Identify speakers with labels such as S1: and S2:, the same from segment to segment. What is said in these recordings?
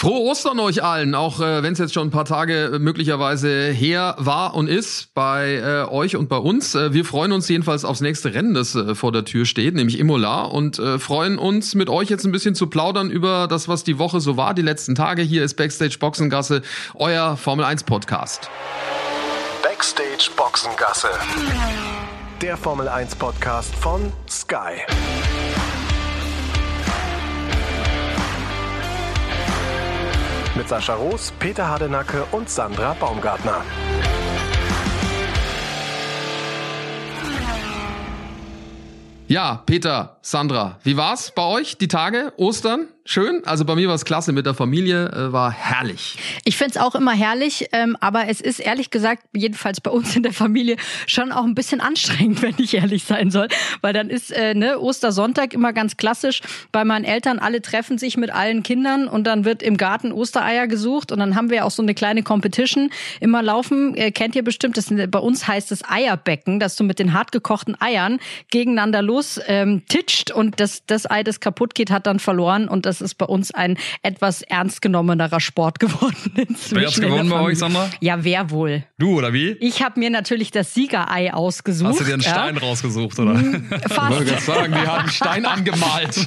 S1: Frohe Ostern euch allen, auch äh, wenn es jetzt schon ein paar Tage äh, möglicherweise her war und ist bei äh, euch und bei uns. Äh, wir freuen uns jedenfalls aufs nächste Rennen, das äh, vor der Tür steht, nämlich Imola und äh, freuen uns mit euch jetzt ein bisschen zu plaudern über das, was die Woche so war, die letzten Tage. Hier ist Backstage Boxengasse, euer Formel 1 Podcast.
S2: Backstage Boxengasse. Der Formel 1 Podcast von Sky. Mit Sascha Roos, Peter Hardenacke und Sandra Baumgartner.
S1: Ja, Peter, Sandra, wie war's bei euch die Tage, Ostern? Schön. Also bei mir war es klasse mit der Familie, äh, war herrlich.
S3: Ich find's auch immer herrlich, ähm, aber es ist ehrlich gesagt, jedenfalls bei uns in der Familie, schon auch ein bisschen anstrengend, wenn ich ehrlich sein soll. Weil dann ist äh, ne, Ostersonntag immer ganz klassisch bei meinen Eltern, alle treffen sich mit allen Kindern und dann wird im Garten Ostereier gesucht und dann haben wir auch so eine kleine Competition immer laufen. Äh, kennt ihr bestimmt, das, bei uns heißt es Eierbecken, dass du mit den hartgekochten Eiern gegeneinander los ähm, titscht und das, das Ei, das kaputt geht, hat dann verloren und das das ist bei uns ein etwas ernst genommenerer Sport geworden.
S4: Inzwischen wer hat's gewonnen bei euch, Sandra?
S3: Ja, wer wohl?
S4: Du, oder wie?
S3: Ich habe mir natürlich das Siegerei ausgesucht.
S4: Hast du dir einen Stein ja. rausgesucht, oder?
S1: Hm, fast. Ich wollte sagen, die haben einen Stein angemalt.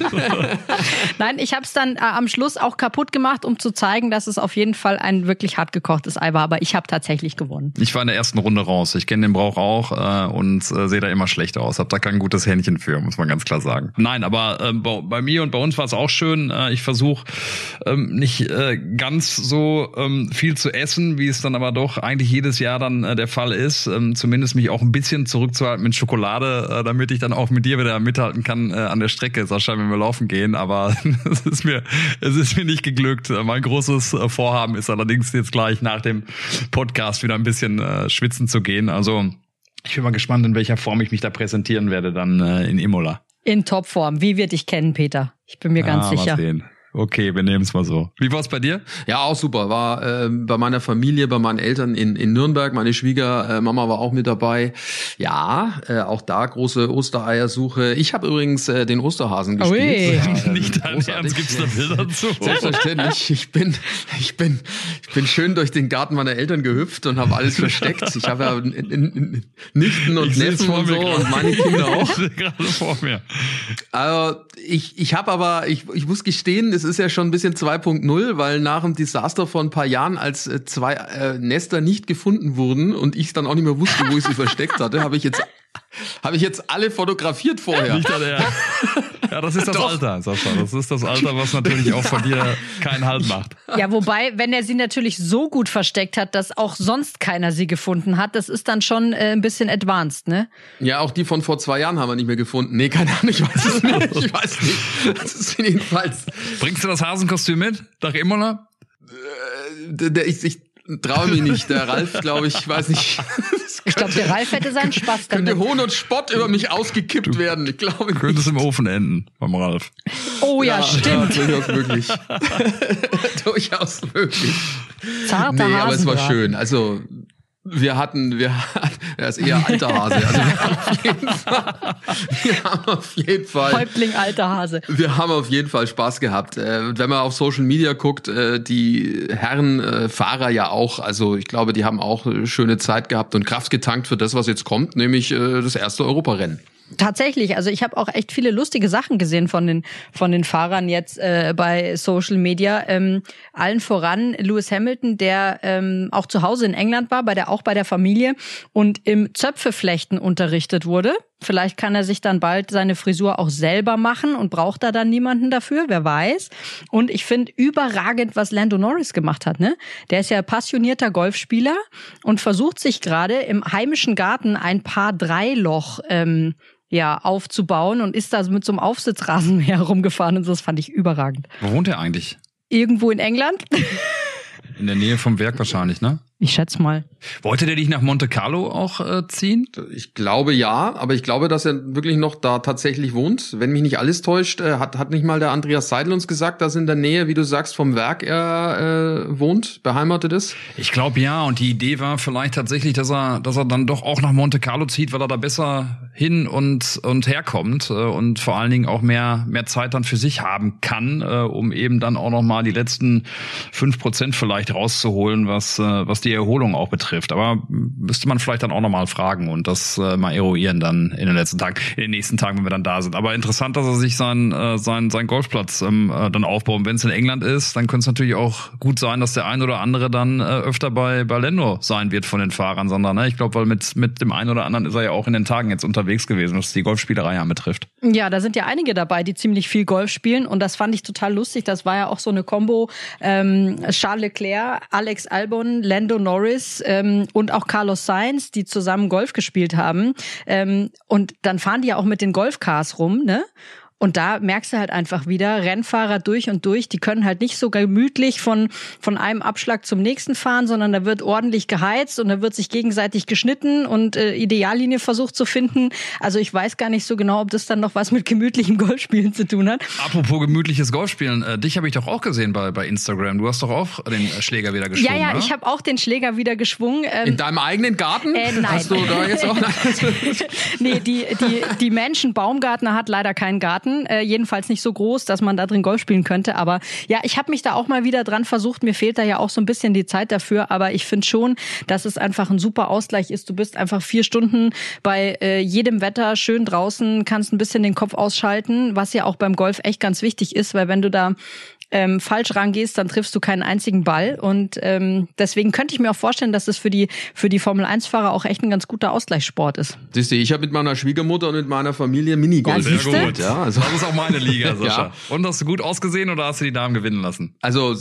S3: Nein, ich habe es dann äh, am Schluss auch kaputt gemacht, um zu zeigen, dass es auf jeden Fall ein wirklich hart gekochtes Ei war. Aber ich habe tatsächlich gewonnen.
S4: Ich war in der ersten Runde raus. Ich kenne den Brauch auch äh, und äh, sehe da immer schlecht aus. Hab da kein gutes Händchen für, muss man ganz klar sagen. Nein, aber äh, bei mir und bei uns war es auch schön. Äh, ich versuche ähm, nicht äh, ganz so ähm, viel zu essen, wie es dann aber doch eigentlich jedes Jahr dann äh, der Fall ist. Ähm, zumindest mich auch ein bisschen zurückzuhalten mit Schokolade, äh, damit ich dann auch mit dir wieder mithalten kann äh, an der Strecke, Sascha, wenn wir laufen gehen. Aber es ist mir, es ist mir nicht geglückt. Mein großes äh, Vorhaben ist allerdings jetzt gleich nach dem Podcast wieder ein bisschen äh, schwitzen zu gehen. Also ich bin mal gespannt, in welcher Form ich mich da präsentieren werde dann äh, in Imola.
S3: In Topform. Wie wir dich kennen, Peter? Ich bin mir ganz ah, sicher. Mal
S4: sehen. Okay, wir nehmen es mal so. Wie war es bei dir?
S1: Ja, auch super. War äh, bei meiner Familie, bei meinen Eltern in, in Nürnberg. Meine Schwiegermama war auch mit dabei. Ja, äh, auch da große Ostereiersuche. Ich habe übrigens äh, den Osterhasen gespielt. Ui.
S4: Ja, Nicht dein Ernst, gibt's da Bilder zu?
S1: Selbstverständlich. Ich bin, ich bin, ich bin schön durch den Garten meiner Eltern gehüpft und habe alles versteckt. Ich habe ja Nichten und Neffen und so und meine Kinder auch.
S4: gerade vor mir.
S1: Also ich, ich habe aber, ich, ich muss gestehen, es ist ja schon ein bisschen 2.0, weil nach dem Desaster vor ein paar Jahren, als äh, zwei äh, Nester nicht gefunden wurden und ich dann auch nicht mehr wusste, wo ich sie versteckt hatte, habe ich jetzt habe ich jetzt alle fotografiert vorher.
S4: Nicht alle, ja, das ist das Doch. Alter, Sascha. Das ist das Alter, was natürlich auch von dir keinen Halt macht.
S3: Ja, wobei, wenn er sie natürlich so gut versteckt hat, dass auch sonst keiner sie gefunden hat, das ist dann schon äh, ein bisschen advanced, ne?
S1: Ja, auch die von vor zwei Jahren haben wir nicht mehr gefunden. Nee, keine Ahnung, ich weiß es nicht. Ich weiß nicht. Das ist jedenfalls.
S4: Bringst du das Hasenkostüm mit? Nach Imola?
S1: Äh, ich, ich traue mich nicht. Der Ralf, glaube ich, weiß nicht.
S3: Ich glaube, der Ralf hätte seinen Spaß
S1: damit. Könnte Hohn und Spott über mich ausgekippt werden. Ich glaube
S4: Könnte es im Ofen enden beim Ralf.
S3: Oh ja, ja stimmt.
S1: Ja, durchaus möglich. durchaus möglich.
S3: Zarter nee,
S1: aber es war schön. Also wir hatten, wir, er ist eher alter Hase. Also wir haben auf jeden Fall, wir haben auf jeden Fall.
S3: Häuptling alter Hase.
S1: Wir haben auf jeden Fall Spaß gehabt. Äh, wenn man auf Social Media guckt, äh, die Herren äh, Fahrer ja auch. Also ich glaube, die haben auch schöne Zeit gehabt und Kraft getankt für das, was jetzt kommt, nämlich das erste Europarennen.
S3: Tatsächlich, also ich habe auch echt viele lustige Sachen gesehen von den von den Fahrern jetzt äh, bei Social Media. Ähm, allen voran Lewis Hamilton, der ähm, auch zu Hause in England war, bei der auch bei der Familie und im Zöpfeflechten unterrichtet wurde. Vielleicht kann er sich dann bald seine Frisur auch selber machen und braucht da dann niemanden dafür, wer weiß. Und ich finde überragend, was Lando Norris gemacht hat. Ne? Der ist ja passionierter Golfspieler und versucht sich gerade im heimischen Garten ein paar Dreiloch ähm, ja, aufzubauen und ist da mit so einem Aufsitzrasen herumgefahren und so. Das fand ich überragend.
S4: Wo wohnt er eigentlich?
S3: Irgendwo in England.
S4: In der Nähe vom Werk wahrscheinlich, ne?
S3: Ich schätze mal.
S4: Wollte der dich nach Monte Carlo auch äh, ziehen?
S1: Ich glaube ja, aber ich glaube, dass er wirklich noch da tatsächlich wohnt. Wenn mich nicht alles täuscht, äh, hat, hat nicht mal der Andreas Seidel uns gesagt, dass in der Nähe, wie du sagst, vom Werk er äh, wohnt, beheimatet ist?
S4: Ich glaube ja, und die Idee war vielleicht tatsächlich, dass er, dass er dann doch auch nach Monte Carlo zieht, weil er da besser hin und und herkommt äh, und vor allen Dingen auch mehr mehr Zeit dann für sich haben kann, äh, um eben dann auch noch mal die letzten fünf Prozent vielleicht rauszuholen, was äh, was die Erholung auch betrifft. Aber müsste man vielleicht dann auch noch mal fragen und das äh, mal eruieren dann in den letzten Tagen, in den nächsten Tagen, wenn wir dann da sind. Aber interessant, dass er sich sein äh, sein sein Golfplatz ähm, äh, dann aufbaut. Wenn es in England ist, dann könnte es natürlich auch gut sein, dass der ein oder andere dann äh, öfter bei bei Lendo sein wird von den Fahrern, sondern ne, ich glaube, weil mit mit dem einen oder anderen ist er ja auch in den Tagen jetzt unterwegs gewesen, was die Golfspielerei anbetrifft.
S3: Ja, da sind ja einige dabei, die ziemlich viel Golf spielen und das fand ich total lustig. Das war ja auch so eine Combo ähm, Charles Leclerc, Alex Albon, Lando Norris ähm, und auch Carlos Sainz, die zusammen Golf gespielt haben. Ähm, und dann fahren die ja auch mit den Golfcars rum, ne? Und da merkst du halt einfach wieder, Rennfahrer durch und durch, die können halt nicht so gemütlich von, von einem Abschlag zum nächsten fahren, sondern da wird ordentlich geheizt und da wird sich gegenseitig geschnitten und äh, Ideallinie versucht zu finden. Also ich weiß gar nicht so genau, ob das dann noch was mit gemütlichem Golfspielen zu tun hat.
S4: Apropos gemütliches Golfspielen, äh, dich habe ich doch auch gesehen bei, bei Instagram. Du hast doch auch den Schläger wieder geschwungen.
S3: Ja, ja,
S4: oder?
S3: ich habe auch den Schläger wieder geschwungen. Ähm,
S1: In deinem eigenen Garten?
S3: Äh, nein.
S1: Hast du da jetzt auch?
S3: nee, die, die, die Menschen, Baumgartner hat leider keinen Garten, äh, jedenfalls nicht so groß, dass man da drin Golf spielen könnte. Aber ja, ich habe mich da auch mal wieder dran versucht. Mir fehlt da ja auch so ein bisschen die Zeit dafür. Aber ich finde schon, dass es einfach ein super Ausgleich ist. Du bist einfach vier Stunden bei äh, jedem Wetter schön draußen, kannst ein bisschen den Kopf ausschalten, was ja auch beim Golf echt ganz wichtig ist, weil wenn du da ähm, falsch rangehst, dann triffst du keinen einzigen Ball. Und ähm, deswegen könnte ich mir auch vorstellen, dass es für die, für die Formel-1-Fahrer auch echt ein ganz guter Ausgleichssport ist.
S1: Siehst du, ich habe mit meiner Schwiegermutter und mit meiner Familie Minigolf
S3: Ja,
S1: gespielt. Ja, also,
S4: Das ist auch meine Liga, Sascha.
S1: Ja.
S4: Und hast du gut ausgesehen oder hast du die Damen gewinnen lassen?
S1: also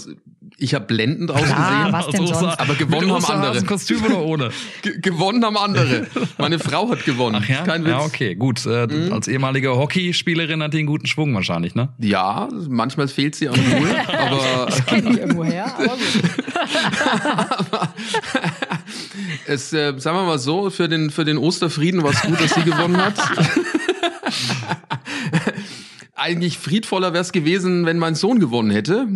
S1: ich habe blendend ausgesehen.
S3: Ja, was denn
S4: Aus
S3: sonst?
S1: Aber gewonnen
S4: mit
S1: haben andere.
S4: Osterhasenkostüm oder ohne?
S1: Ge gewonnen haben andere. Meine Frau hat gewonnen.
S4: Ach ja?
S1: Kein Witz.
S4: Ja, okay, gut. Äh, Als ehemalige Hockeyspielerin hat die einen guten Schwung wahrscheinlich, ne?
S1: Ja, manchmal fehlt sie am Pool, aber
S3: Kenn ich irgendwo her, aber gut.
S1: es, äh, sagen wir mal so, für den, für den Osterfrieden war es gut, dass sie gewonnen hat. Eigentlich friedvoller wäre es gewesen, wenn mein Sohn gewonnen hätte,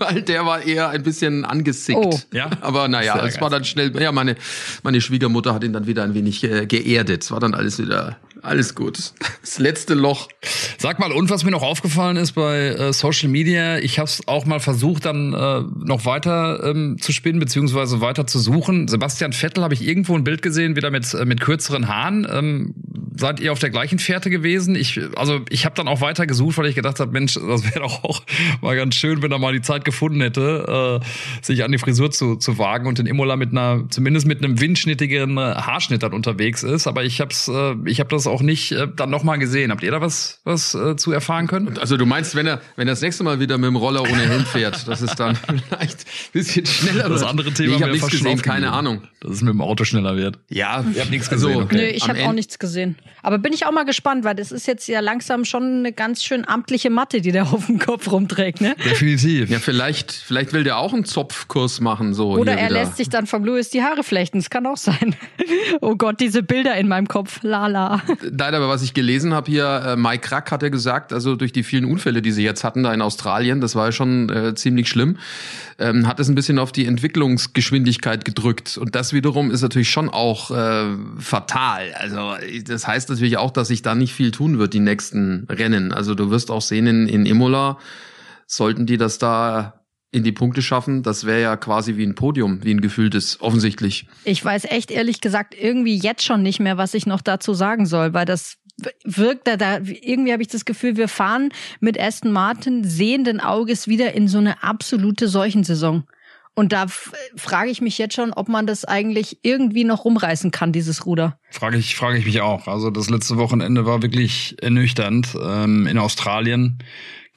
S1: weil der war eher ein bisschen angesickt.
S3: Oh.
S4: Ja?
S1: Aber naja,
S4: Sehr
S1: es war dann schnell, ja, meine, meine Schwiegermutter hat ihn dann wieder ein wenig äh, geerdet. Es war dann alles wieder, alles gut. Das letzte Loch.
S4: Sag mal, und was mir noch aufgefallen ist bei äh, Social Media, ich habe es auch mal versucht, dann äh, noch weiter ähm, zu spinnen, beziehungsweise weiter zu suchen. Sebastian Vettel habe ich irgendwo ein Bild gesehen, wieder mit, äh, mit kürzeren Haaren. Ähm, seid ihr auf der gleichen Fährte gewesen? Ich, also ich habe dann auch weiter gesucht, weil ich gedacht habe, Mensch, das wäre doch auch mal ganz schön, wenn er mal die Zeit gefunden hätte, äh, sich an die Frisur zu, zu wagen und in Imola mit einer, zumindest mit einem windschnittigeren äh, Haarschnitt dann unterwegs ist. Aber ich hab's, äh, ich habe das auch nicht äh, dann nochmal gesehen. Habt ihr da was, was äh, zu erfahren können?
S1: Also du meinst, wenn er, wenn er das nächste Mal wieder mit dem Roller ohne Helm fährt, dass es dann vielleicht ein bisschen schneller
S4: Das
S1: wird.
S4: andere Thema
S1: Nee, ich habe nichts gesehen, keine. Ahnung.
S4: Dass es mit dem Auto schneller wird.
S1: Ja,
S4: Ihr habt nichts
S1: also,
S4: gesehen, okay.
S3: Nö, ich habe auch nichts gesehen. Aber bin ich auch mal gespannt, weil das ist jetzt ja langsam schon eine ganz schön amtliche Matte, die der auf dem Kopf rumträgt, ne?
S4: Definitiv.
S1: Ja, vielleicht, vielleicht will der auch einen Zopfkurs machen, so
S3: Oder er
S1: wieder.
S3: lässt sich dann vom Louis die Haare flechten. Das kann auch sein. Oh Gott, diese Bilder in meinem Kopf. Lala.
S1: Nein, aber was ich gelesen habe hier, äh, Mike Krack hat ja gesagt, also durch die vielen Unfälle, die sie jetzt hatten da in Australien, das war ja schon äh, ziemlich schlimm, ähm, hat es ein bisschen auf die Entwicklungsgeschwindigkeit gedrückt. Und das wiederum ist natürlich schon auch äh, fatal. Also das heißt natürlich auch, dass sich da nicht viel tun wird, die nächsten Rennen. Also du wirst auch sehen in, in Imola, sollten die das da in die Punkte schaffen, das wäre ja quasi wie ein Podium, wie ein gefühltes, offensichtlich.
S3: Ich weiß echt ehrlich gesagt irgendwie jetzt schon nicht mehr, was ich noch dazu sagen soll, weil das wirkt da, da irgendwie habe ich das Gefühl, wir fahren mit Aston Martin sehenden Auges wieder in so eine absolute Seuchensaison. Und da frage ich mich jetzt schon, ob man das eigentlich irgendwie noch rumreißen kann, dieses Ruder.
S4: Frage ich, frage ich mich auch. Also das letzte Wochenende war wirklich ernüchternd ähm, in Australien.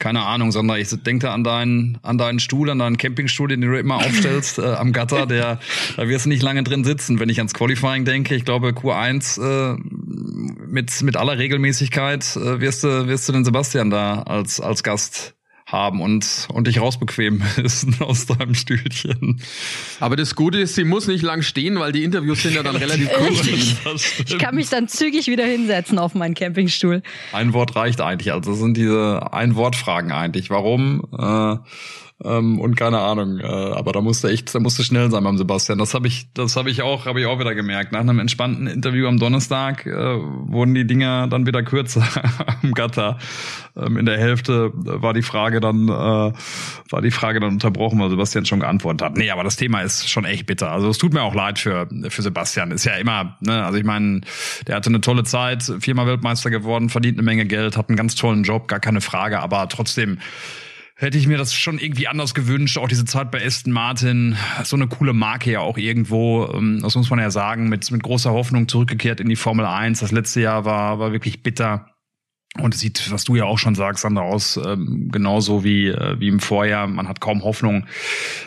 S4: Keine Ahnung, Sandra, ich denke an deinen, an deinen Stuhl, an deinen Campingstuhl, den du immer aufstellst äh, am Gatter. Der, da wirst du nicht lange drin sitzen. Wenn ich ans Qualifying denke, ich glaube Q1 äh, mit mit aller Regelmäßigkeit äh, wirst du wirst du den Sebastian da als als Gast haben und und dich rausbequemen müssen aus deinem Stühlchen.
S1: Aber das Gute ist, sie muss nicht lang stehen, weil die Interviews sind ja dann relativ kurz.
S3: Ich kann mich dann zügig wieder hinsetzen auf meinen Campingstuhl.
S4: Ein Wort reicht eigentlich. Also das sind diese Ein-Wort-Fragen eigentlich. Warum? Äh, Ähm, und keine Ahnung, äh, aber da musste echt, da musste schnell sein beim Sebastian. Das habe ich, das habe ich auch, habe ich auch wieder gemerkt. Nach einem entspannten Interview am Donnerstag äh, wurden die Dinger dann wieder kürzer am Gatter. Ähm, in der Hälfte war die Frage dann, äh, war die Frage dann unterbrochen, weil Sebastian schon geantwortet hat. Nee, aber das Thema ist schon echt bitter. Also es tut mir auch leid für für Sebastian. Ist ja immer, ne, also ich meine, der hatte eine tolle Zeit, viermal Weltmeister geworden, verdient eine Menge Geld, hat einen ganz tollen Job, gar keine Frage, aber trotzdem hätte ich mir das schon irgendwie anders gewünscht. Auch diese Zeit bei Aston Martin, so eine coole Marke ja auch irgendwo, ähm, das muss man ja sagen, mit, mit großer Hoffnung zurückgekehrt in die Formel 1. Das letzte Jahr war, war wirklich bitter. Und es sieht, was du ja auch schon sagst, Sandra, aus ähm, genauso wie, äh, wie im Vorjahr. Man hat kaum Hoffnung,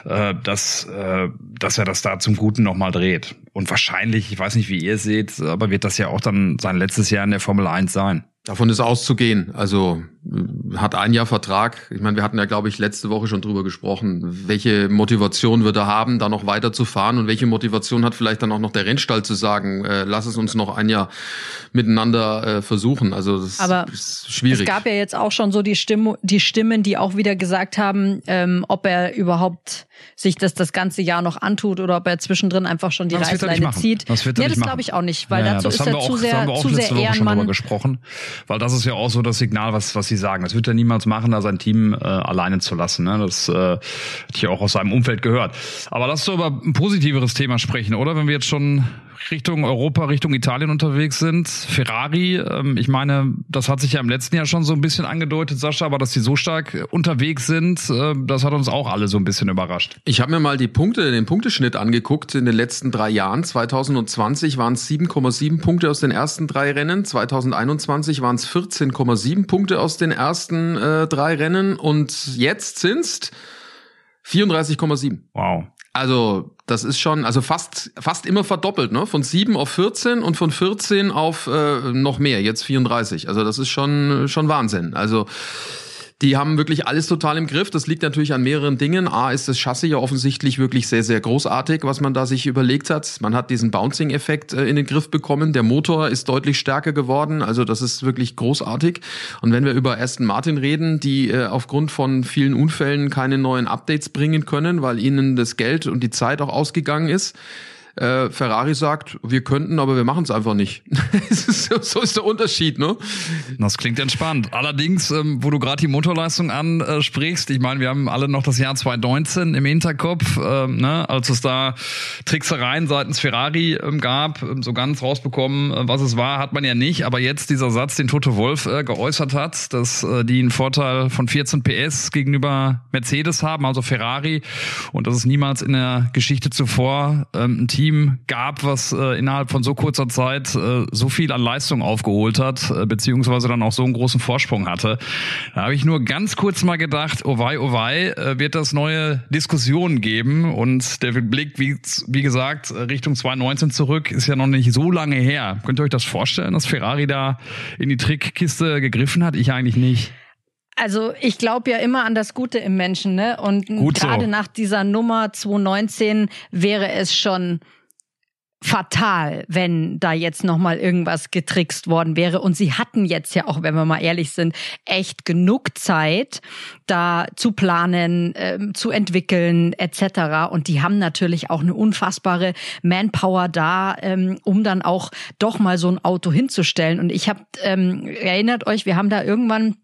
S4: äh, dass, äh, dass er das da zum Guten nochmal dreht. Und wahrscheinlich, ich weiß nicht, wie ihr es seht, aber wird das ja auch dann sein letztes Jahr in der Formel 1 sein.
S1: Davon ist auszugehen. Also äh, hat ein Jahr Vertrag. Ich meine, wir hatten ja, glaube ich, letzte Woche schon drüber gesprochen, welche Motivation wird er haben, da noch weiter zu fahren und welche Motivation hat vielleicht dann auch noch der Rennstall zu sagen, äh, lass es uns noch ein Jahr miteinander äh, versuchen. Also das
S3: Aber ist schwierig. Es gab ja jetzt auch schon so die, Stimme, die Stimmen, die auch wieder gesagt haben, ähm, ob er überhaupt sich das das ganze Jahr noch antut oder ob er zwischendrin einfach schon die Reißleine zieht.
S4: Das wird er
S3: nee,
S4: das
S3: glaube ich auch nicht, weil ja, dazu ist er zu sehr, zu sehr Ehrenmann.
S4: Weil das ist ja auch so das Signal, was, was sie sagen. Das wird er niemals machen, da sein Team äh, alleine zu lassen. Ne? Das äh, hätte ich auch aus seinem Umfeld gehört. Aber lass uns über ein positiveres Thema sprechen, oder? Wenn wir jetzt schon Richtung Europa, Richtung Italien unterwegs sind. Ferrari, ähm, ich meine, das hat sich ja im letzten Jahr schon so ein bisschen angedeutet, Sascha, aber dass die so stark unterwegs sind, äh, das hat uns auch alle so ein bisschen überrascht.
S1: Ich habe mir mal die Punkte, den Punkteschnitt angeguckt in den letzten drei Jahren. 2020 waren es 7,7 Punkte aus den ersten drei Rennen, 2021 waren es 14,7 Punkte aus den ersten äh, drei Rennen und jetzt sind's 34,7.
S4: Wow.
S1: Also, das ist schon, also fast, fast immer verdoppelt, ne? Von 7 auf 14 und von 14 auf äh, noch mehr, jetzt 34. Also, das ist schon, schon Wahnsinn. Also, die haben wirklich alles total im Griff. Das liegt natürlich an mehreren Dingen. A ist das Chassis ja offensichtlich wirklich sehr, sehr großartig, was man da sich überlegt hat. Man hat diesen Bouncing-Effekt äh, in den Griff bekommen. Der Motor ist deutlich stärker geworden. Also das ist wirklich großartig. Und wenn wir über Aston Martin reden, die äh, aufgrund von vielen Unfällen keine neuen Updates bringen können, weil ihnen das Geld und die Zeit auch ausgegangen ist, äh, Ferrari sagt, wir könnten, aber wir machen es einfach nicht. so ist der Unterschied, ne?
S4: Das klingt entspannt. Allerdings, ähm, wo du gerade die Motorleistung ansprichst, ich meine, wir haben alle noch das Jahr 2019 im Hinterkopf, ähm, ne, als es da Tricksereien seitens Ferrari ähm, gab, ähm, so ganz rausbekommen, äh, was es war, hat man ja nicht. Aber jetzt dieser Satz, den Toto Wolf äh, geäußert hat, dass äh, die einen Vorteil von 14 PS gegenüber Mercedes haben, also Ferrari, und dass es niemals in der Geschichte zuvor ähm, ein Team Team gab, was äh, innerhalb von so kurzer Zeit äh, so viel an Leistung aufgeholt hat, äh, beziehungsweise dann auch so einen großen Vorsprung hatte. Da habe ich nur ganz kurz mal gedacht, oh wei, oh wei, äh, wird das neue Diskussionen geben und der Blick, wie, wie gesagt, Richtung 2019 zurück, ist ja noch nicht so lange her. Könnt ihr euch das vorstellen, dass Ferrari da in die Trickkiste gegriffen hat? Ich eigentlich nicht.
S3: Also ich glaube ja immer an das Gute im Menschen, ne? Und gerade so. nach dieser Nummer 2019 wäre es schon fatal, wenn da jetzt noch mal irgendwas getrickst worden wäre. Und sie hatten jetzt ja auch, wenn wir mal ehrlich sind, echt genug Zeit, da zu planen, äh, zu entwickeln etc. Und die haben natürlich auch eine unfassbare Manpower da, ähm, um dann auch doch mal so ein Auto hinzustellen. Und ich habe ähm, erinnert euch, wir haben da irgendwann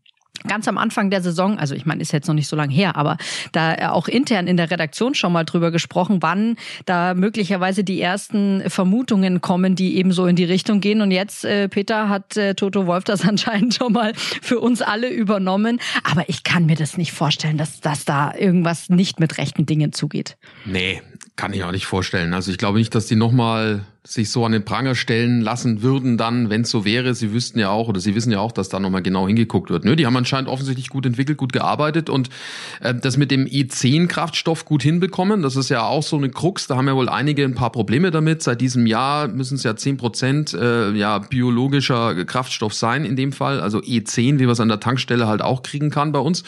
S3: ganz am Anfang der Saison, also ich meine, ist jetzt noch nicht so lange her, aber da auch intern in der Redaktion schon mal drüber gesprochen, wann da möglicherweise die ersten Vermutungen kommen, die eben so in die Richtung gehen. Und jetzt, äh, Peter, hat äh, Toto Wolf das anscheinend schon mal für uns alle übernommen. Aber ich kann mir das nicht vorstellen, dass, dass da irgendwas nicht mit rechten Dingen zugeht.
S1: Nee, kann ich auch nicht vorstellen. Also ich glaube nicht, dass die nochmal sich so an den Pranger stellen lassen würden dann, wenn es so wäre. Sie wüssten ja auch oder sie wissen ja auch, dass da nochmal genau hingeguckt wird. Nö, die haben anscheinend offensichtlich gut entwickelt, gut gearbeitet und äh, das mit dem E10-Kraftstoff gut hinbekommen. Das ist ja auch so eine Krux. Da haben ja wohl einige ein paar Probleme damit. Seit diesem Jahr müssen es ja zehn Prozent äh, ja, biologischer Kraftstoff sein in dem Fall. Also E10, wie wir es an der Tankstelle halt auch kriegen kann bei uns.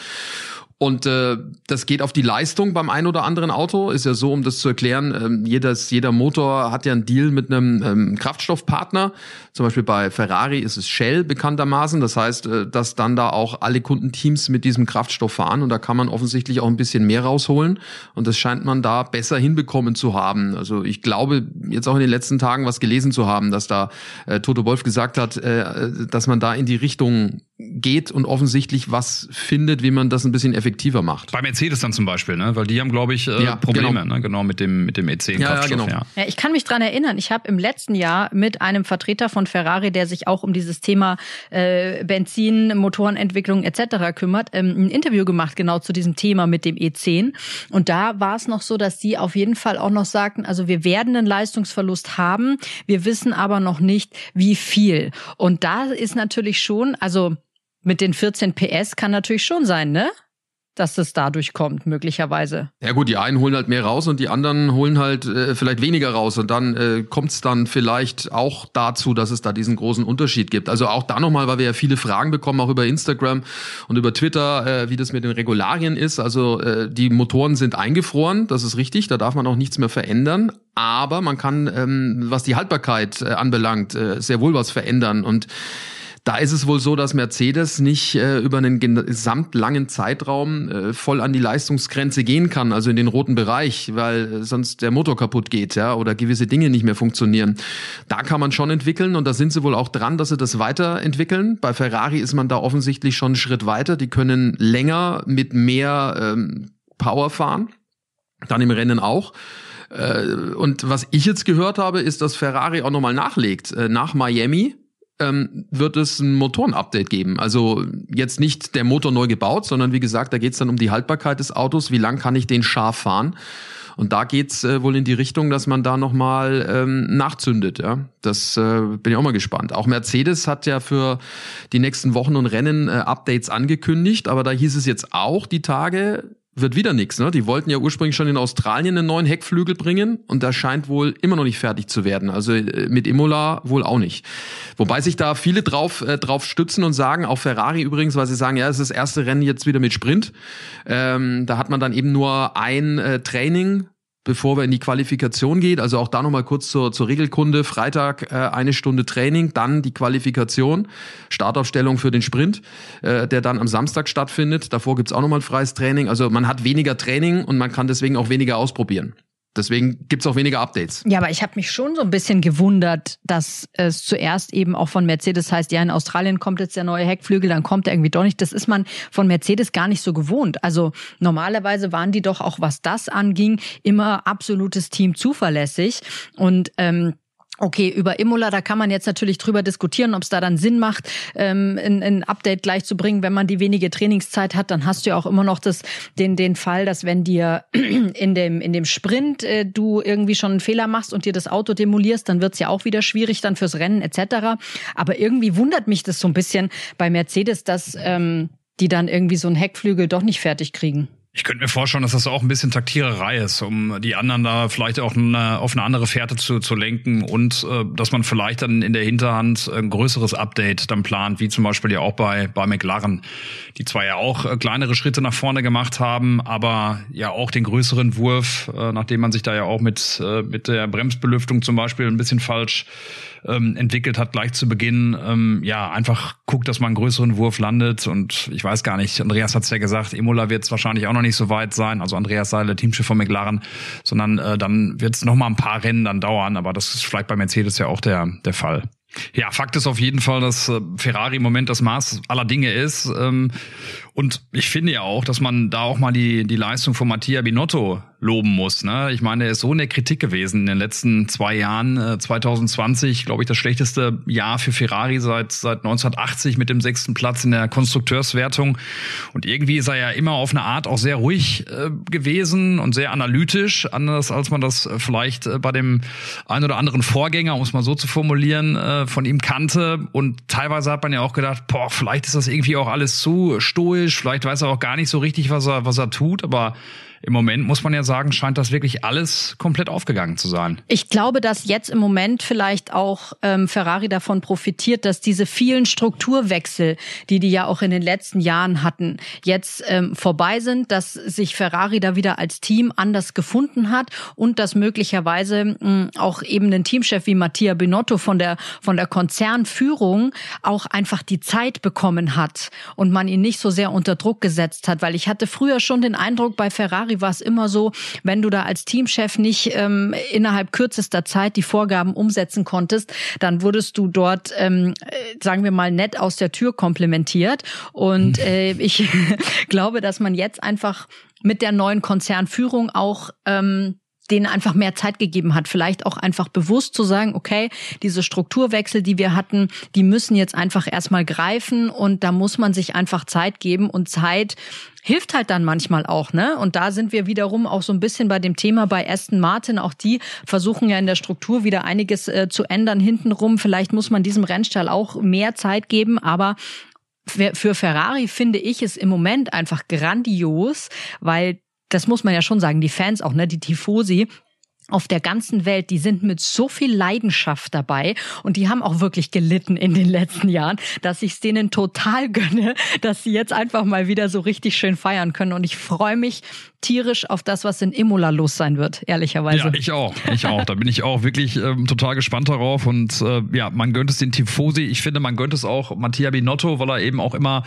S1: Und äh, das geht auf die Leistung beim ein oder anderen Auto. Ist ja so, um das zu erklären, ähm, jedes, jeder Motor hat ja einen Deal mit einem ähm, Kraftstoffpartner. Zum Beispiel bei Ferrari ist es Shell bekanntermaßen. Das heißt, äh, dass dann da auch alle Kundenteams mit diesem Kraftstoff fahren und da kann man offensichtlich auch ein bisschen mehr rausholen. Und das scheint man da besser hinbekommen zu haben. Also ich glaube, jetzt auch in den letzten Tagen was gelesen zu haben, dass da äh, Toto Wolf gesagt hat, äh, dass man da in die Richtung geht und offensichtlich was findet, wie man das ein bisschen effektiver macht.
S4: Bei Mercedes dann zum Beispiel, ne? weil die haben, glaube ich, äh, ja, Probleme, genau. Ne? genau mit dem mit dem E10
S3: ja, ja, genau. ja. ja, ich kann mich dran erinnern. Ich habe im letzten Jahr mit einem Vertreter von Ferrari, der sich auch um dieses Thema äh, Benzin, Motorenentwicklung etc. kümmert, ähm, ein Interview gemacht genau zu diesem Thema mit dem E10. Und da war es noch so, dass die auf jeden Fall auch noch sagten, also wir werden einen Leistungsverlust haben, wir wissen aber noch nicht, wie viel. Und da ist natürlich schon, also mit den 14 PS kann natürlich schon sein, ne? dass es dadurch kommt, möglicherweise.
S1: Ja gut, die einen holen halt mehr raus und die anderen holen halt äh, vielleicht weniger raus. Und dann äh, kommt es dann vielleicht auch dazu, dass es da diesen großen Unterschied gibt. Also auch da nochmal, weil wir ja viele Fragen bekommen, auch über Instagram und über Twitter, äh, wie das mit den Regularien ist. Also äh, die Motoren sind eingefroren, das ist richtig, da darf man auch nichts mehr verändern. Aber man kann, ähm, was die Haltbarkeit äh, anbelangt, äh, sehr wohl was verändern. Und da ist es wohl so, dass Mercedes nicht äh, über einen gesamt langen Zeitraum äh, voll an die Leistungsgrenze gehen kann, also in den roten Bereich, weil äh, sonst der Motor kaputt geht, ja, oder gewisse Dinge nicht mehr funktionieren. Da kann man schon entwickeln und da sind sie wohl auch dran, dass sie das weiterentwickeln. Bei Ferrari ist man da offensichtlich schon einen Schritt weiter. Die können länger mit mehr ähm, Power fahren. Dann im Rennen auch. Äh, und was ich jetzt gehört habe, ist, dass Ferrari auch nochmal nachlegt. Äh, nach Miami ähm, wird es ein Motorenupdate geben. Also jetzt nicht der Motor neu gebaut, sondern wie gesagt, da geht es dann um die Haltbarkeit des Autos. Wie lang kann ich den scharf fahren? Und da geht's äh, wohl in die Richtung, dass man da nochmal ähm, nachzündet. Ja? Das äh, bin ich auch mal gespannt. Auch Mercedes hat ja für die nächsten Wochen und Rennen äh, Updates angekündigt, aber da hieß es jetzt auch die Tage, wird wieder nichts. Ne? Die wollten ja ursprünglich schon in Australien einen neuen Heckflügel bringen und da scheint wohl immer noch nicht fertig zu werden. Also äh, mit Imola wohl auch nicht. Wobei sich da viele drauf, äh, drauf stützen und sagen, auch Ferrari übrigens, weil sie sagen, ja, es ist das erste Rennen jetzt wieder mit Sprint. Ähm, da hat man dann eben nur ein äh, Training bevor wir in die Qualifikation geht. Also auch da nochmal kurz zur, zur Regelkunde. Freitag äh, eine Stunde Training, dann die Qualifikation, Startaufstellung für den Sprint, äh, der dann am Samstag stattfindet. Davor gibt's auch nochmal freies Training. Also man hat weniger Training und man kann deswegen auch weniger ausprobieren. Deswegen gibt's auch weniger Updates.
S3: Ja, aber ich habe mich schon so ein bisschen gewundert, dass es zuerst eben auch von Mercedes heißt, ja, in Australien kommt jetzt der neue Heckflügel, dann kommt er irgendwie doch nicht. Das ist man von Mercedes gar nicht so gewohnt. Also normalerweise waren die doch auch, was das anging, immer absolutes Team zuverlässig. Und ähm, Okay, über Imola, da kann man jetzt natürlich drüber diskutieren, ob es da dann Sinn macht, ähm, ein, ein Update gleich zu bringen, wenn man die wenige Trainingszeit hat. Dann hast du ja auch immer noch das, den, den Fall, dass wenn dir in dem, in dem Sprint äh, du irgendwie schon einen Fehler machst und dir das Auto demolierst, dann wird's ja auch wieder schwierig dann fürs Rennen etc. Aber irgendwie wundert mich das so ein bisschen bei Mercedes, dass ähm, die dann irgendwie so einen Heckflügel doch nicht fertig kriegen.
S4: Ich könnte mir vorstellen, dass das auch ein bisschen Taktiererei ist, um die anderen da vielleicht auch eine, auf eine andere Fährte zu, zu lenken und äh, dass man vielleicht dann in der Hinterhand ein größeres Update dann plant, wie zum Beispiel ja auch bei, bei McLaren, die zwar ja auch äh, kleinere Schritte nach vorne gemacht haben, aber ja auch den größeren Wurf, äh, nachdem man sich da ja auch mit, äh, mit der Bremsbelüftung zum Beispiel ein bisschen falsch ähm, entwickelt hat, gleich zu Beginn, ähm, ja, einfach guckt, dass man einen größeren Wurf landet. Und ich weiß gar nicht, Andreas hat es ja gesagt, Imola wird es wahrscheinlich auch noch nicht so weit sein, also Andreas Seile, Teamchef von McLaren, sondern äh, dann wird es mal ein paar Rennen dann dauern, aber das ist vielleicht bei Mercedes ja auch der, der Fall. Ja, Fakt ist auf jeden Fall, dass äh, Ferrari im Moment das Maß aller Dinge ist. Ähm, und ich finde ja auch, dass man da auch mal die, die Leistung von Mattia Binotto loben muss. Ne? Ich meine, er ist so in der Kritik gewesen in den letzten zwei Jahren. Äh, 2020, glaube ich, das schlechteste Jahr für Ferrari seit, seit 1980 mit dem sechsten Platz in der Konstrukteurswertung. Und irgendwie ist er ja immer auf eine Art auch sehr ruhig äh, gewesen und sehr analytisch, anders als man das vielleicht äh, bei dem ein oder anderen Vorgänger, um es mal so zu formulieren, äh, von ihm kannte. Und teilweise hat man ja auch gedacht, boah, vielleicht ist das irgendwie auch alles zu stoisch, vielleicht weiß er auch gar nicht so richtig, was er, was er tut, aber im Moment muss man ja sagen, scheint das wirklich alles komplett aufgegangen zu sein.
S3: Ich glaube, dass jetzt im Moment vielleicht auch ähm, Ferrari davon profitiert, dass diese vielen Strukturwechsel, die die ja auch in den letzten Jahren hatten, jetzt ähm, vorbei sind, dass sich Ferrari da wieder als Team anders gefunden hat und dass möglicherweise mh, hm, auch eben ein Teamchef wie Mattia Binotto von der von der Konzernführung auch einfach die Zeit bekommen hat und man ihn nicht so sehr unter Druck gesetzt hat, weil ich hatte früher schon den Eindruck, bei Ferrari war es immer so, wenn du da als Teamchef nicht ähm, innerhalb kürzester Zeit die Vorgaben umsetzen konntest, dann wurdest du dort, ähm, äh, sagen wir mal, nett aus der Tür komplementiert. Und äh, ich glaube, dass man jetzt einfach mit der neuen Konzernführung auch ähm, denen einfach mehr Zeit gegeben hat. Vielleicht auch einfach bewusst zu sagen, okay, diese Strukturwechsel, die wir hatten, die müssen jetzt einfach erstmal greifen und da muss man sich einfach Zeit geben und Zeit hilft halt dann manchmal auch, ne? Und da sind wir wiederum auch so ein bisschen bei dem Thema bei Aston Martin. Auch die versuchen ja in der Struktur wieder einiges äh, zu ändern hintenrum. Vielleicht muss man diesem Rennstall auch mehr Zeit geben, aber für Ferrari finde ich es im Moment einfach grandios, weil das muss man ja schon sagen, die Fans auch, ne, die Tifosi, auf der ganzen Welt, die sind mit so viel Leidenschaft dabei und die haben auch wirklich gelitten in den letzten Jahren, dass ich es denen total gönne, dass sie jetzt einfach mal wieder so richtig schön feiern können und ich freue mich tierisch auf das, was in Imola los sein wird, ehrlicherweise.
S4: Ja, ich auch, ich auch. Da bin ich auch wirklich ähm, total gespannt darauf und äh, ja, man gönnt es den Tifosi. Ich finde, man gönnt es auch Mattia Binotto, weil er eben auch immer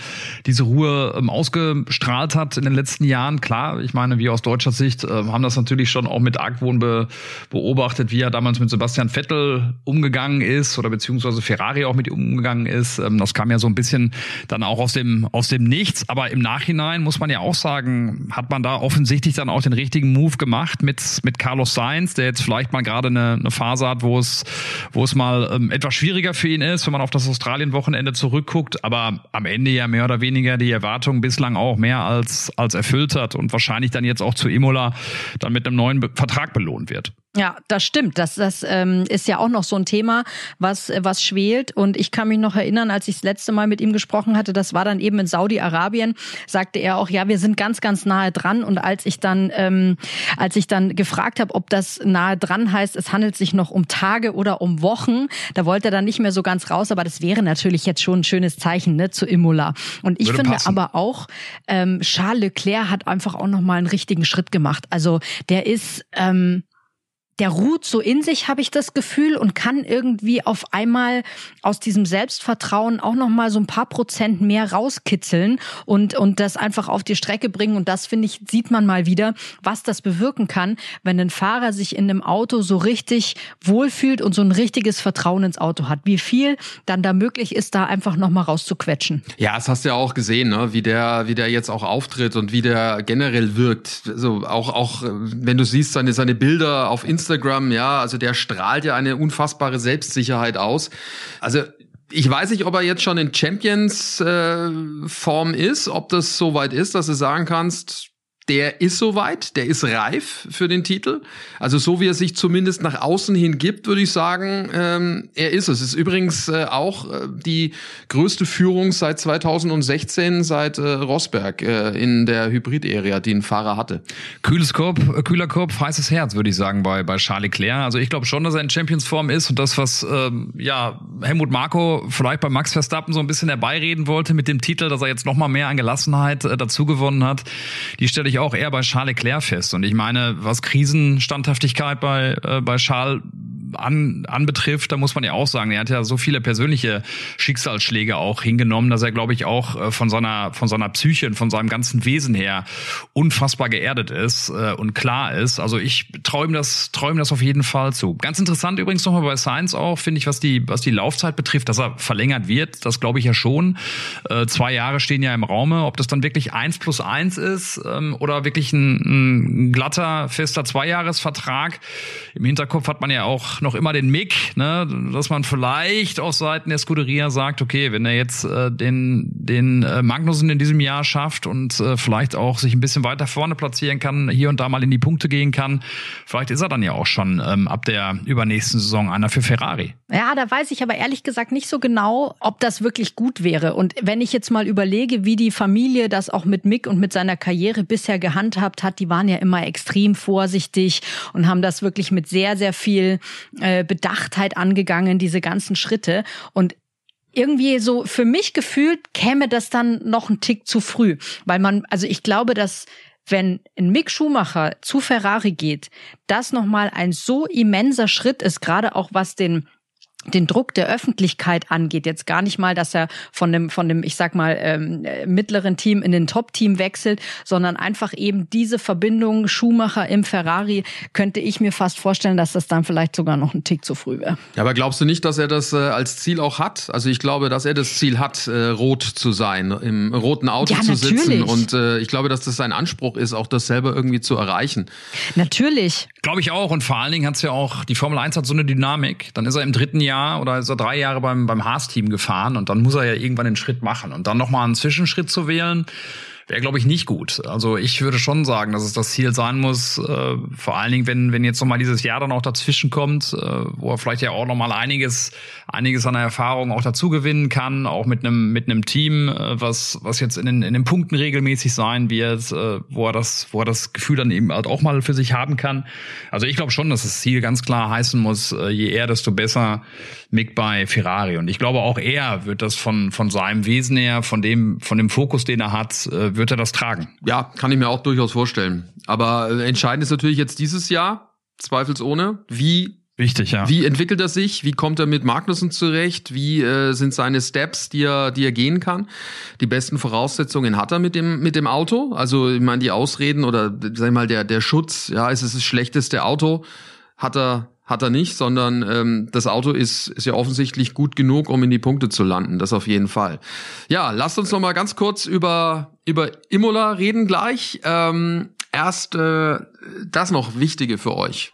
S4: diese Ruhe ähm, ausgestrahlt hat in den letzten Jahren. Klar, ich meine, wir aus deutscher Sicht äh, haben das natürlich schon auch mit Argwohn be beobachtet, wie er damals mit Sebastian Vettel umgegangen ist oder beziehungsweise Ferrari auch mit ihm umgegangen ist. Ähm, das kam ja so ein bisschen dann auch aus dem, aus dem Nichts. Aber im Nachhinein muss man ja auch sagen, hat man da offensichtlich dann auch den richtigen Move gemacht mit, mit Carlos Sainz, der jetzt vielleicht mal gerade eine, eine Phase hat, wo es, wo es mal ähm, etwas schwieriger für ihn ist, wenn man auf das Australien-Wochenende zurückguckt, aber am Ende ja mehr oder weniger die Erwartungen bislang auch mehr als, als erfüllt hat und wahrscheinlich dann jetzt auch zu Imola dann mit einem neuen Be Vertrag belohnt wird.
S3: Ja, das stimmt. Das, das ähm, ist ja auch noch so ein Thema, was, was schwelt. Und ich kann mich noch erinnern, als ich das letzte Mal mit ihm gesprochen hatte, das war dann eben in Saudi-Arabien, sagte er auch, ja, wir sind ganz, ganz nahe dran. Und als ich dann, ähm, als ich dann gefragt habe, ob das nahe dran heißt, es handelt sich noch um Tage oder um Wochen, da wollte er dann nicht mehr so ganz raus. Aber das wäre natürlich jetzt schon ein schönes Zeichen ne, zu Imola. Und ich Würde finde passen. aber auch, ähm, Charles Leclerc hat einfach auch noch mal einen richtigen Schritt gemacht. Also der ist ähm, der ruht so in sich, habe ich das Gefühl, und kann irgendwie auf einmal aus diesem Selbstvertrauen auch noch mal so ein paar Prozent mehr rauskitzeln und und das einfach auf die Strecke bringen. Und das finde ich sieht man mal wieder, was das bewirken kann, wenn ein Fahrer sich in einem Auto so richtig wohlfühlt und so ein richtiges Vertrauen ins Auto hat. Wie viel dann da möglich ist, da einfach noch mal rauszuquetschen.
S1: Ja, das hast du ja auch gesehen, ne? wie der wie der jetzt auch auftritt und wie der generell wirkt. So auch auch wenn du siehst seine seine Bilder auf Instagram Instagram, ja, also der strahlt ja eine unfassbare Selbstsicherheit aus. Also ich weiß nicht, ob er jetzt schon in Champions äh, Form ist, ob das so weit ist, dass du sagen kannst, der ist soweit, der ist reif für den Titel. Also so wie er sich zumindest nach außen hin gibt, würde ich sagen, ähm, er ist es. Ist übrigens äh, auch äh, die größte Führung seit 2016, seit äh, Rosberg äh, in der Hybrid-Area, die ein Fahrer hatte.
S4: Kühles Korb, äh, kühler Kopf, heißes Herz, würde ich sagen, bei, bei Charles Leclerc. Also ich glaube schon, dass er in Champions-Form ist und das, was ähm, ja Helmut Marko vielleicht bei Max Verstappen so ein bisschen herbeireden wollte mit dem Titel, dass er jetzt noch mal mehr an Gelassenheit äh, dazu gewonnen hat, die stelle ich ich auch eher bei Charles Leclerc fest. Und ich meine, was Krisenstandhaftigkeit bei, äh, bei Charles an, anbetrifft, da muss man ja auch sagen, er hat ja so viele persönliche Schicksalsschläge auch hingenommen, dass er, glaube ich, auch äh, von seiner, von seiner Psyche und von seinem ganzen Wesen her unfassbar geerdet ist äh, und klar ist. Also ich träume das, träume das auf jeden Fall zu. Ganz interessant übrigens nochmal bei Science auch, finde ich, was die, was die Laufzeit betrifft, dass er verlängert wird, das glaube ich ja schon. Äh, zwei Jahre stehen ja im Raume. Ob das dann wirklich eins plus eins ist ähm, oder wirklich ein, ein glatter, fester Zweijahresvertrag. Im Hinterkopf hat man ja auch noch, immer den Mick, ne, dass man vielleicht auf Seiten der Scuderia sagt, okay, wenn er jetzt äh, den, den äh, Magnussen in diesem Jahr schafft und äh, vielleicht auch sich ein bisschen weiter vorne platzieren kann, hier und da mal in die Punkte gehen kann, vielleicht ist er dann ja auch schon ähm, ab der übernächsten Saison einer für Ferrari.
S3: Ja, da weiß ich aber ehrlich gesagt nicht so genau, ob das wirklich gut wäre. Und wenn ich jetzt mal überlege, wie die Familie das auch mit Mick und mit seiner Karriere bisher gehandhabt hat, die waren ja immer extrem vorsichtig und haben das wirklich mit sehr, sehr viel äh, Bedachtheit angegangen, diese ganzen Schritte. Und irgendwie so für mich gefühlt käme das dann noch ein Tick zu früh, weil man, also ich glaube, dass wenn ein Mick Schumacher zu Ferrari geht, das nochmal ein so immenser Schritt ist, gerade auch was den den Druck der Öffentlichkeit angeht. Jetzt gar nicht mal, dass er von dem, von dem, ich sag mal, ähm, mittleren Team in den Top-Team wechselt, sondern einfach eben diese Verbindung Schumacher im Ferrari, könnte ich mir fast vorstellen, dass das dann vielleicht sogar noch ein Tick zu früh wäre.
S1: Ja, aber glaubst du nicht, dass er das äh, als Ziel auch hat? Also ich glaube, dass er das Ziel hat, äh, rot zu sein, im roten Auto ja, zu natürlich. sitzen. Und äh, ich glaube, dass das sein Anspruch ist, auch das selber irgendwie zu erreichen.
S3: Natürlich.
S4: Glaube ich auch. Und vor allen Dingen hat es ja auch, die Formel 1 hat so eine Dynamik. Dann ist er im dritten Jahr Jahr oder er drei Jahre beim, beim Haas-Team gefahren und dann muss er ja irgendwann den Schritt machen. Und dann nochmal einen Zwischenschritt zu wählen, wäre, glaube ich, nicht gut. Also ich würde schon sagen, dass es das Ziel sein muss, äh, vor allen Dingen, wenn, wenn jetzt nochmal dieses Jahr dann auch dazwischen kommt, äh, wo er vielleicht ja auch nochmal einiges, einiges an Erfahrung auch dazu gewinnen kann, auch mit einem, mit einem Team, äh, was, was jetzt in den, in den Punkten regelmäßig sein wird, äh, wo er das, wo er das Gefühl dann eben halt auch mal für sich haben kann. Also ich glaube schon, dass das Ziel ganz klar heißen muss, äh, je eher, desto besser Mick bei Ferrari. Und ich glaube auch er wird das von, von seinem Wesen her, von dem, von dem Fokus, den er hat, äh, wird er das tragen.
S1: Ja, kann ich mir auch durchaus vorstellen. Aber äh, entscheidend ist natürlich jetzt dieses Jahr, zweifelsohne, wie
S4: Wichtig, ja.
S1: Wie entwickelt er sich? Wie kommt er mit Magnussen zurecht? Wie äh, sind seine Steps, die er, die er gehen kann? Die besten Voraussetzungen hat er mit dem, mit dem Auto. Also, ich meine, die Ausreden oder, sag ich mal, der, der Schutz, ja, es ist das schlechteste Auto, hat er, hat er nicht, sondern ähm, das Auto ist, ist ja offensichtlich gut genug, um in die Punkte zu landen. Das auf jeden Fall. Ja, lasst uns noch mal ganz kurz über über Imola reden gleich. Ähm, erst äh, das noch Wichtige für euch.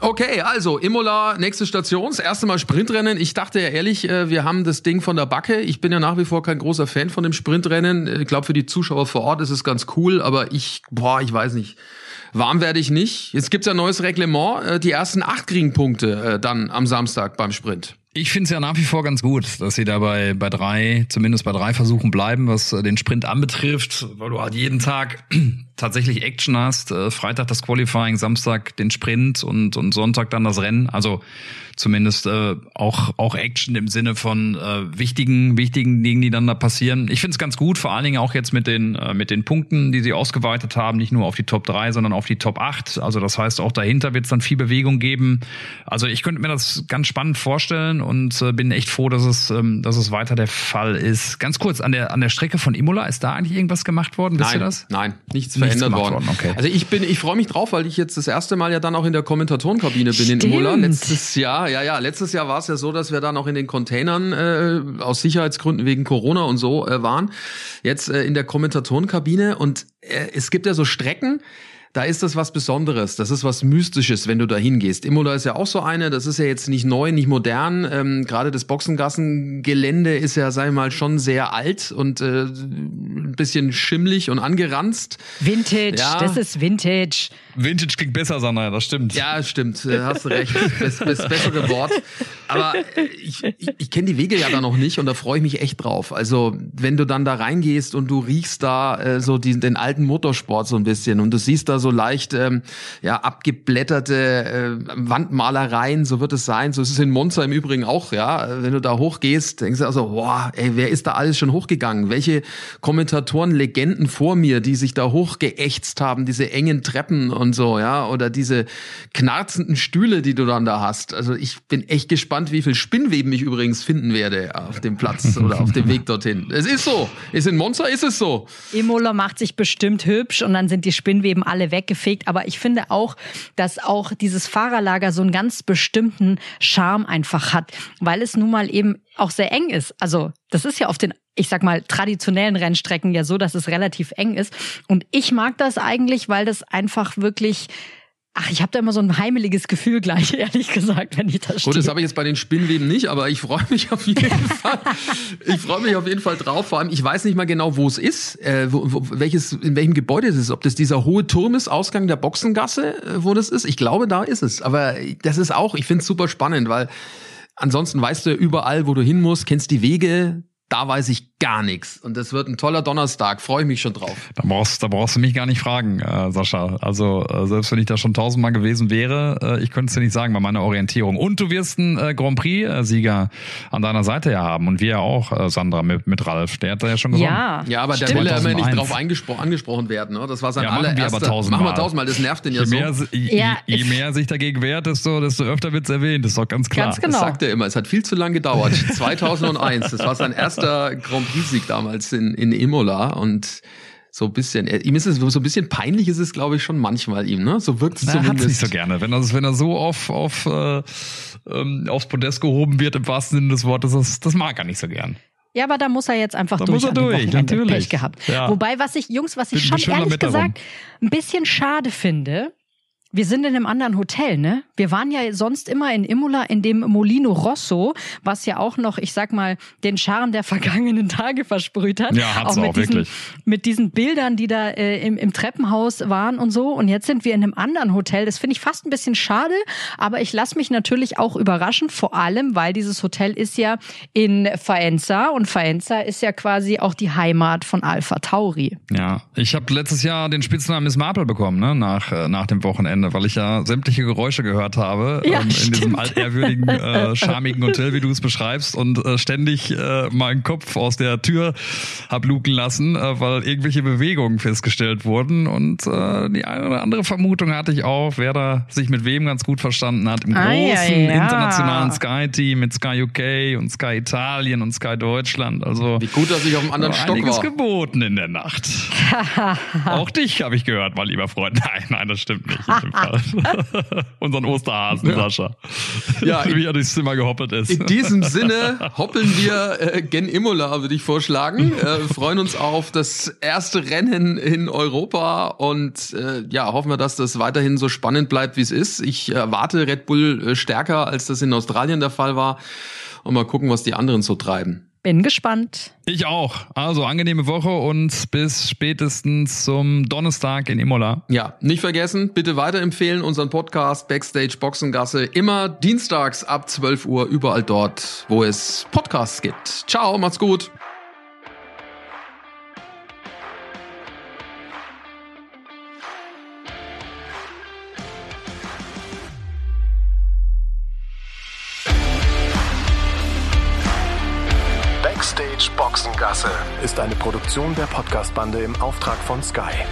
S1: Okay, also Imola, nächste Station, das erste Mal Sprintrennen. Ich dachte ja ehrlich, äh, wir haben das Ding von der Backe. Ich bin ja nach wie vor kein großer Fan von dem Sprintrennen. Ich glaube, für die Zuschauer vor Ort ist es ganz cool, aber ich, boah, ich weiß nicht. Warm werde ich nicht. Jetzt gibt's ja ein neues Reglement. Äh, die ersten acht kriegen Punkte äh, dann am Samstag beim Sprint.
S4: Ich finde es ja nach wie vor ganz gut, dass sie da bei, drei, zumindest bei drei Versuchen bleiben, was den Sprint anbetrifft, weil du halt jeden Tag tatsächlich Action hast. Freitag das Qualifying, Samstag den Sprint und, und Sonntag dann das Rennen. Also zumindest äh, auch auch Action im Sinne von äh, wichtigen wichtigen Dingen, die dann da passieren. Ich finde es ganz gut, vor allen Dingen auch jetzt mit den äh, mit den Punkten, die sie ausgeweitet haben, nicht nur auf die Top 3, sondern auf die Top 8. Also das heißt, auch dahinter wird es dann viel Bewegung geben. Also ich könnte mir das ganz spannend vorstellen und äh, bin echt froh, dass es ähm, dass es weiter der Fall ist. Ganz kurz an der an der Strecke von Imola ist da eigentlich irgendwas gemacht worden?
S1: Wisst
S4: nein, ihr das?
S1: Nein, nichts, nichts verändert worden. worden. Okay. Also ich bin ich freue mich drauf, weil ich jetzt das erste Mal ja dann auch in der Kommentatorenkabine bin in Imola letztes Jahr ja, ja, letztes Jahr war es ja so, dass wir da noch in den Containern äh, aus Sicherheitsgründen wegen Corona und so äh, waren. Jetzt äh, in der Kommentatorenkabine und äh, es gibt ja so Strecken, da ist das was Besonderes. Das ist was Mystisches, wenn du da hingehst. Imola ist ja auch so eine, das ist ja jetzt nicht neu, nicht modern. Ähm, Gerade das Boxengassengelände ist ja, sei mal, schon sehr alt und äh, ein bisschen schimmlig und angeranzt.
S3: Vintage, ja. das ist Vintage.
S4: Vintage klingt besser, Sandra, das stimmt.
S1: Ja, stimmt, äh, hast du recht. Das, das bessere Wort. Aber äh, ich, ich, ich kenne die Wege ja da noch nicht und da freue ich mich echt drauf. Also, wenn du dann da reingehst und du riechst da äh, so die, den alten Motorsport so ein bisschen und du siehst da so leicht ähm, ja abgeblätterte äh, Wandmalereien, so wird es sein. So ist es in Monza im Übrigen auch, ja. Wenn du da hochgehst, denkst du also, boah, ey, wer ist da alles schon hochgegangen? Welche Kommentatoren, Legenden vor mir, die sich da hochgeächtzt haben, diese engen Treppen und so, ja, oder diese knarzenden Stühle, die du dann da hast. Also ich bin echt gespannt, wie viel Spinnweben ich übrigens finden werde auf dem Platz oder auf dem Weg dorthin. Es ist so. Ist in Monza, ist es so.
S3: Imola macht sich bestimmt hübsch und dann sind die Spinnweben alle weggefegt. Aber ich finde auch, dass auch dieses Fahrerlager so einen ganz bestimmten Charme einfach hat, weil es nun mal eben auch sehr eng ist. Also das ist ja auf den ich sag mal, traditionellen Rennstrecken ja so, dass es relativ eng ist. Und ich mag das eigentlich, weil das einfach wirklich Ach, ich habe da immer so ein heimeliges Gefühl gleich, ehrlich gesagt, wenn ich das
S1: Gut, das habe ich jetzt bei den Spinnweben nicht, aber ich freue mich auf jeden Fall. Ich freue mich auf jeden Fall drauf. Vor allem, ich weiß nicht mal genau, wo es ist, äh, wo, wo, welches, in welchem Gebäude es ist. Ob das dieser hohe Turm ist, Ausgang der Boxengasse, äh, wo das ist. Ich glaube, da ist es. Aber das ist auch, ich finde es super spannend, weil ansonsten weißt du überall, wo du hin musst, kennst die Wege, da weiß ich gar nichts. Und das wird ein toller Donnerstag. Freue ich mich schon drauf.
S4: Da brauchst, da brauchst du mich gar nicht fragen, äh, Sascha. Also äh, selbst wenn ich da schon tausendmal gewesen wäre, äh, ich könnte es dir nicht sagen bei meiner Orientierung. Und du wirst einen äh, Grand Prix-Sieger an deiner Seite ja haben. Und wir ja auch, äh, Sandra, mit, mit Ralf. Der hat da ja schon gewonnen.
S3: Ja,
S1: ja aber
S3: stimmt.
S1: der will ja immer nicht drauf angesprochen werden. Ne? Das war sein
S4: Ja, machen wir
S1: allererster.
S4: aber tausendmal.
S1: Machen wir tausendmal. Das nervt den ja
S4: Je mehr,
S1: so.
S4: je,
S3: Ja,
S4: je mehr sich dagegen wehrt, desto, desto öfter wird's erwähnt. Das ist doch ganz klar.
S3: Ganz genau.
S1: Das sagt er immer. Es hat viel zu lange gedauert. 2001. Das war sein erster Grand Prix-Sieg damals in, in Imola. Und so ein bisschen, ihm ist es so ein bisschen peinlich, ist es, glaube ich, schon manchmal ihm, ne? So wirkt es
S4: Na, er hat's
S1: zumindest.
S4: nicht so gerne. Wenn er, wenn er so auf, auf, äh, ähm, aufs Podest gehoben wird, im wahrsten Sinne des Wortes, das, das mag er nicht so gern.
S3: Ja, aber da muss er jetzt einfach
S4: Da
S3: durch.
S4: muss er durch, natürlich.
S3: Pech gehabt.
S4: Ja.
S3: Wobei, was ich, Jungs, was ich
S4: Bin-
S3: schon ehrlich gesagt ein bisschen schade finde, wir sind in einem anderen Hotel, ne? Wir waren ja sonst immer in Imola in dem Molino Rosso, was ja auch noch, ich sag mal, den Charme der vergangenen Tage versprüht hat.
S4: Ja, hat's
S3: mit
S4: auch,
S3: diesen,
S4: wirklich.
S3: Mit diesen Bildern, die da äh, im, im Treppenhaus waren und so. Und jetzt sind wir in einem anderen Hotel. Das finde ich fast ein bisschen schade, aber ich lasse mich natürlich auch überraschen, vor allem, weil dieses Hotel ist ja in Faenza und Faenza ist ja quasi auch die Heimat von Alpha Tauri.
S4: Ja, ich habe letztes Jahr den Spitznamen Miss Marple bekommen, ne, nach, äh, nach dem Wochenende, weil ich ja sämtliche Geräusche gehört habe
S3: Ja,
S4: ähm, in diesem altehrwürdigen, äh, charmigen Hotel, wie du es beschreibst, und äh, ständig äh, meinen Kopf aus der Tür hab luken lassen, äh, weil irgendwelche Bewegungen festgestellt wurden. Und äh, die eine oder andere Vermutung hatte ich auch, wer da sich mit wem ganz gut verstanden hat. Im
S3: Ah, ja,
S4: großen
S3: ja.
S4: internationalen Sky-Team mit Sky UK und Sky Italien und Sky Deutschland. Also
S1: Wie gut, dass ich auf dem anderen
S4: war
S1: Stock
S4: einiges
S1: war.
S4: geboten in der Nacht. Auch dich habe ich gehört, mein lieber Freund. Nein, nein, das stimmt nicht. In dem Fall. Unseren Osterhasen, Sascha.
S1: Ja,
S4: wie er durchs Zimmer gehoppelt ist.
S1: In diesem Sinne hoppeln wir äh, gen Imola, würde ich vorschlagen. Äh, freuen uns auf das erste Rennen in Europa und äh, ja, hoffen wir, dass das weiterhin so spannend bleibt, wie es ist. Ich erwarte Red Bull äh, stärker, als das in Australien der Fall war. Und mal gucken, was die anderen so treiben.
S3: Bin gespannt.
S4: Ich auch. Also angenehme Woche und bis spätestens zum Donnerstag in Imola.
S1: Ja, nicht vergessen, bitte weiterempfehlen unseren Podcast Backstage Boxengasse immer dienstags ab 12 Uhr überall dort, wo es Podcasts gibt. Ciao, macht's gut.
S2: Boxengasse ist eine Produktion der Podcastbande im Auftrag von Sky.